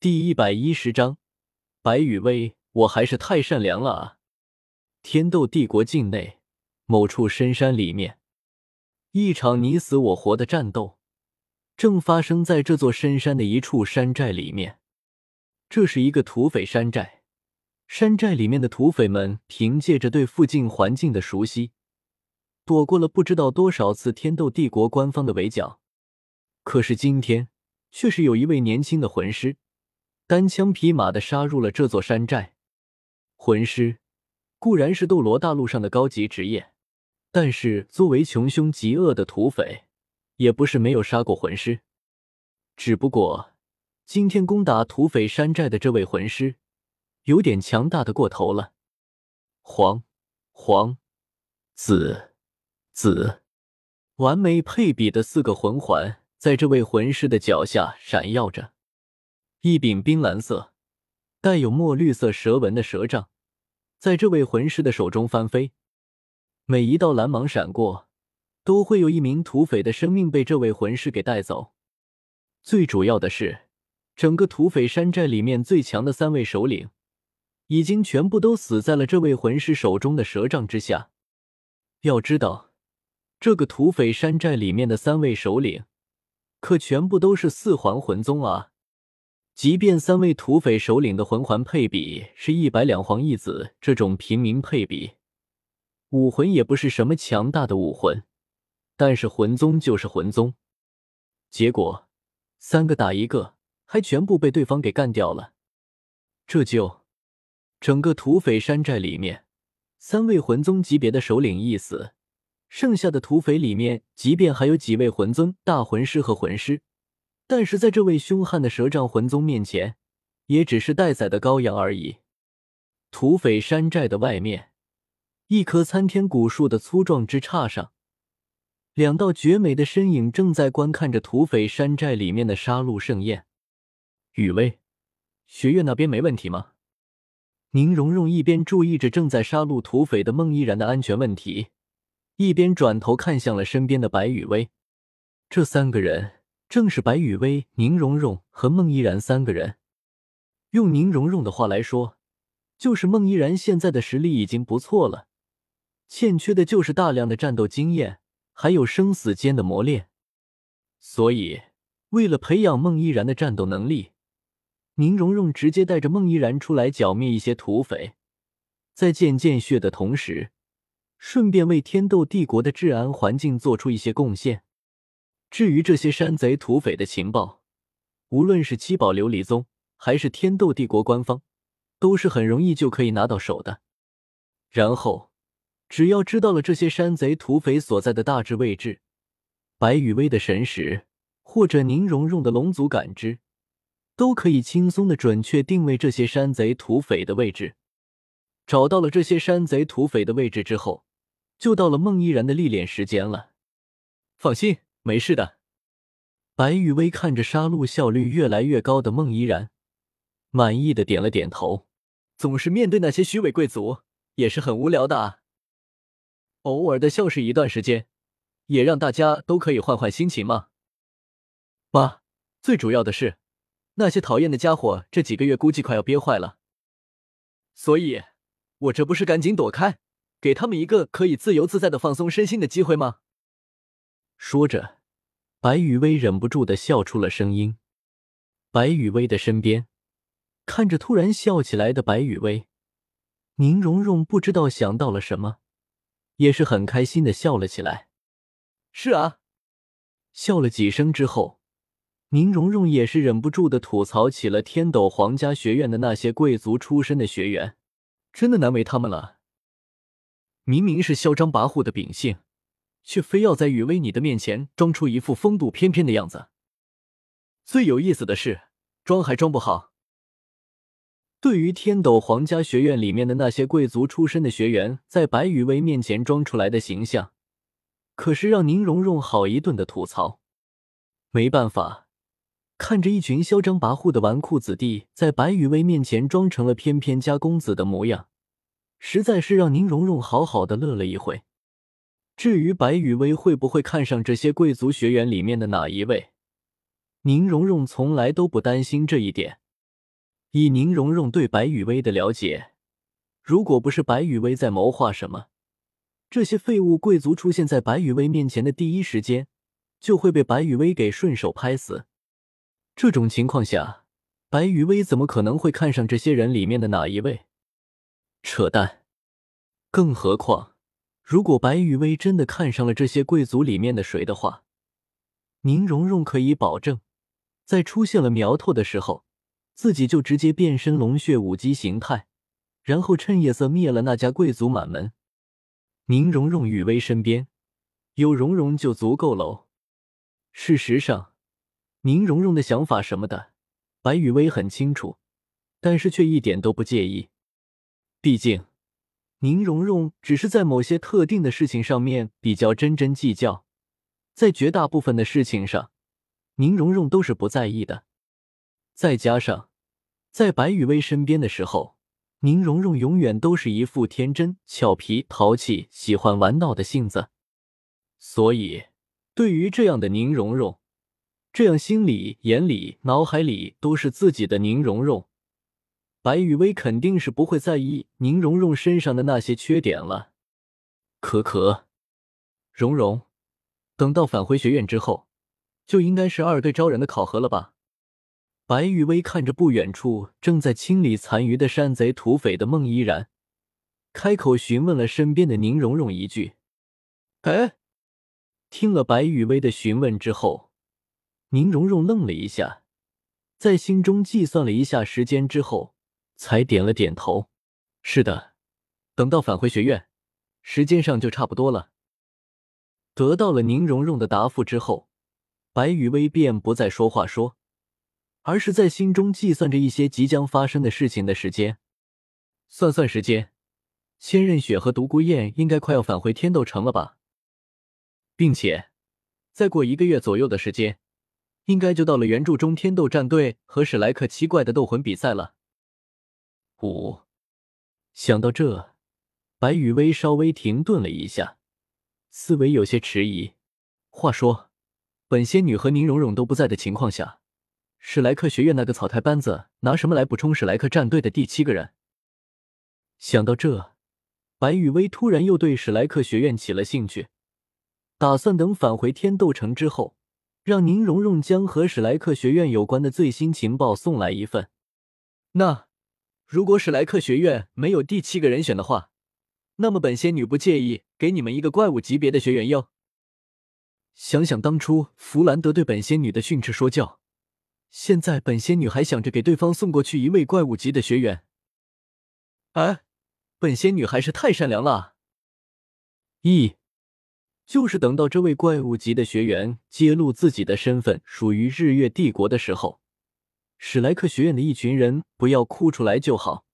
第一百一十章，白羽薇，我还是太善良了啊！天斗帝国境内某处深山里面，一场你死我活的战斗正发生在这座深山的一处山寨里面。这是一个土匪山寨，山寨里面的土匪们凭借着对附近环境的熟悉，躲过了不知道多少次天斗帝国官方的围剿。可是今天，却是有一位年轻的魂师。单枪匹马的杀入了这座山寨，魂师固然是斗罗大陆上的高级职业，但是作为穷凶极恶的土匪，也不是没有杀过魂师。只不过今天攻打土匪山寨的这位魂师，有点强大的过头了。黄、黄、紫、紫，完美配比的四个魂环，在这位魂师的脚下闪耀着。一柄冰蓝色、带有墨绿色蛇纹的蛇杖，在这位魂师的手中翻飞。每一道蓝芒闪过，都会有一名土匪的生命被这位魂师给带走。最主要的是，整个土匪山寨里面最强的三位首领，已经全部都死在了这位魂师手中的蛇杖之下。要知道，这个土匪山寨里面的三位首领，可全部都是四环魂宗啊！即便三位土匪首领的魂环配比是一百两黄一紫这种平民配比，武魂也不是什么强大的武魂，但是魂宗就是魂宗。结果三个打一个，还全部被对方给干掉了。这就整个土匪山寨里面，三位魂宗级别的首领一死，剩下的土匪里面，即便还有几位魂尊、大魂师和魂师。但是在这位凶悍的蛇杖魂宗面前，也只是待宰的羔羊而已。土匪山寨的外面，一棵参天古树的粗壮枝杈上，两道绝美的身影正在观看着土匪山寨里面的杀戮盛宴。雨薇，学院那边没问题吗？宁荣荣一边注意着正在杀戮土匪的孟依然的安全问题，一边转头看向了身边的白雨薇。这三个人。正是白雨薇、宁荣荣和孟依然三个人。用宁荣荣的话来说，就是孟依然现在的实力已经不错了，欠缺的就是大量的战斗经验，还有生死间的磨练。所以，为了培养孟依然的战斗能力，宁荣荣直接带着孟依然出来剿灭一些土匪，在见见血的同时，顺便为天斗帝国的治安环境做出一些贡献。至于这些山贼土匪的情报，无论是七宝琉璃宗还是天斗帝国官方，都是很容易就可以拿到手的。然后，只要知道了这些山贼土匪所在的大致位置，白羽薇的神识或者宁荣荣的龙族感知，都可以轻松的准确定位这些山贼土匪的位置。找到了这些山贼土匪的位置之后，就到了孟依然的历练时间了。放心。没事的，白雨薇看着杀戮效率越来越高的孟依然，满意的点了点头。总是面对那些虚伪贵族也是很无聊的啊，偶尔的笑是一段时间，也让大家都可以换换心情嘛。妈，最主要的是，那些讨厌的家伙这几个月估计快要憋坏了，所以，我这不是赶紧躲开，给他们一个可以自由自在的放松身心的机会吗？说着，白雨薇忍不住的笑出了声音。白雨薇的身边，看着突然笑起来的白雨薇，宁荣荣不知道想到了什么，也是很开心的笑了起来。是啊，笑了几声之后，宁荣荣也是忍不住的吐槽起了天斗皇家学院的那些贵族出身的学员，真的难为他们了。明明是嚣张跋扈的秉性。却非要在雨薇你的面前装出一副风度翩翩的样子。最有意思的是，装还装不好。对于天斗皇家学院里面的那些贵族出身的学员在白雨薇面前装出来的形象，可是让宁荣荣好一顿的吐槽。没办法，看着一群嚣张跋扈的纨绔子弟在白雨薇面前装成了翩翩家公子的模样，实在是让宁荣荣好好的乐了一回。至于白雨薇会不会看上这些贵族学员里面的哪一位，宁荣荣从来都不担心这一点。以宁荣荣对白雨薇的了解，如果不是白雨薇在谋划什么，这些废物贵族出现在白雨薇面前的第一时间，就会被白雨薇给顺手拍死。这种情况下，白雨薇怎么可能会看上这些人里面的哪一位？扯淡！更何况，如果白雨薇真的看上了这些贵族里面的谁的话，宁荣荣可以保证，在出现了苗头的时候，自己就直接变身龙血武姬形态，然后趁夜色灭了那家贵族满门。宁荣荣雨薇身边有荣荣就足够喽。事实上，宁荣荣的想法什么的，白雨薇很清楚，但是却一点都不介意。毕竟，宁荣荣只是在某些特定的事情上面比较斤斤计较。在绝大部分的事情上，宁荣荣都是不在意的。再加上在白雨薇身边的时候，宁荣荣永远都是一副天真、俏皮、淘气、喜欢玩闹的性子。所以，对于这样的宁荣荣，这样心里、眼里、脑海里都是自己的宁荣荣，白雨薇肯定是不会在意宁荣荣身上的那些缺点了。可可，荣荣。等到返回学院之后，就应该是二队招人的考核了吧？白玉薇看着不远处正在清理残余的山贼土匪的孟依然，开口询问了身边的宁荣荣一句：“哎。”听了白玉薇的询问之后，宁荣荣愣了一下，在心中计算了一下时间之后，才点了点头：“是的，等到返回学院，时间上就差不多了。”得到了宁荣荣的答复之后，白雨薇便不再说话说，而是在心中计算着一些即将发生的事情的时间。算算时间，千仞雪和独孤雁应该快要返回天斗城了吧？并且，再过一个月左右的时间，应该就到了原著中天斗战队和史莱克七怪的斗魂比赛了。五，想到这，白雨薇稍微停顿了一下。思维有些迟疑。话说，本仙女和宁荣荣都不在的情况下，史莱克学院那个草台班子拿什么来补充史莱克战队的第七个人？想到这，白雨薇突然又对史莱克学院起了兴趣，打算等返回天斗城之后，让宁荣荣将和史莱克学院有关的最新情报送来一份。那如果史莱克学院没有第七个人选的话？那么本仙女不介意给你们一个怪物级别的学员哟。想想当初弗兰德对本仙女的训斥说教，现在本仙女还想着给对方送过去一位怪物级的学员。哎，本仙女还是太善良了。一，就是等到这位怪物级的学员揭露自己的身份属于日月帝国的时候，史莱克学院的一群人不要哭出来就好。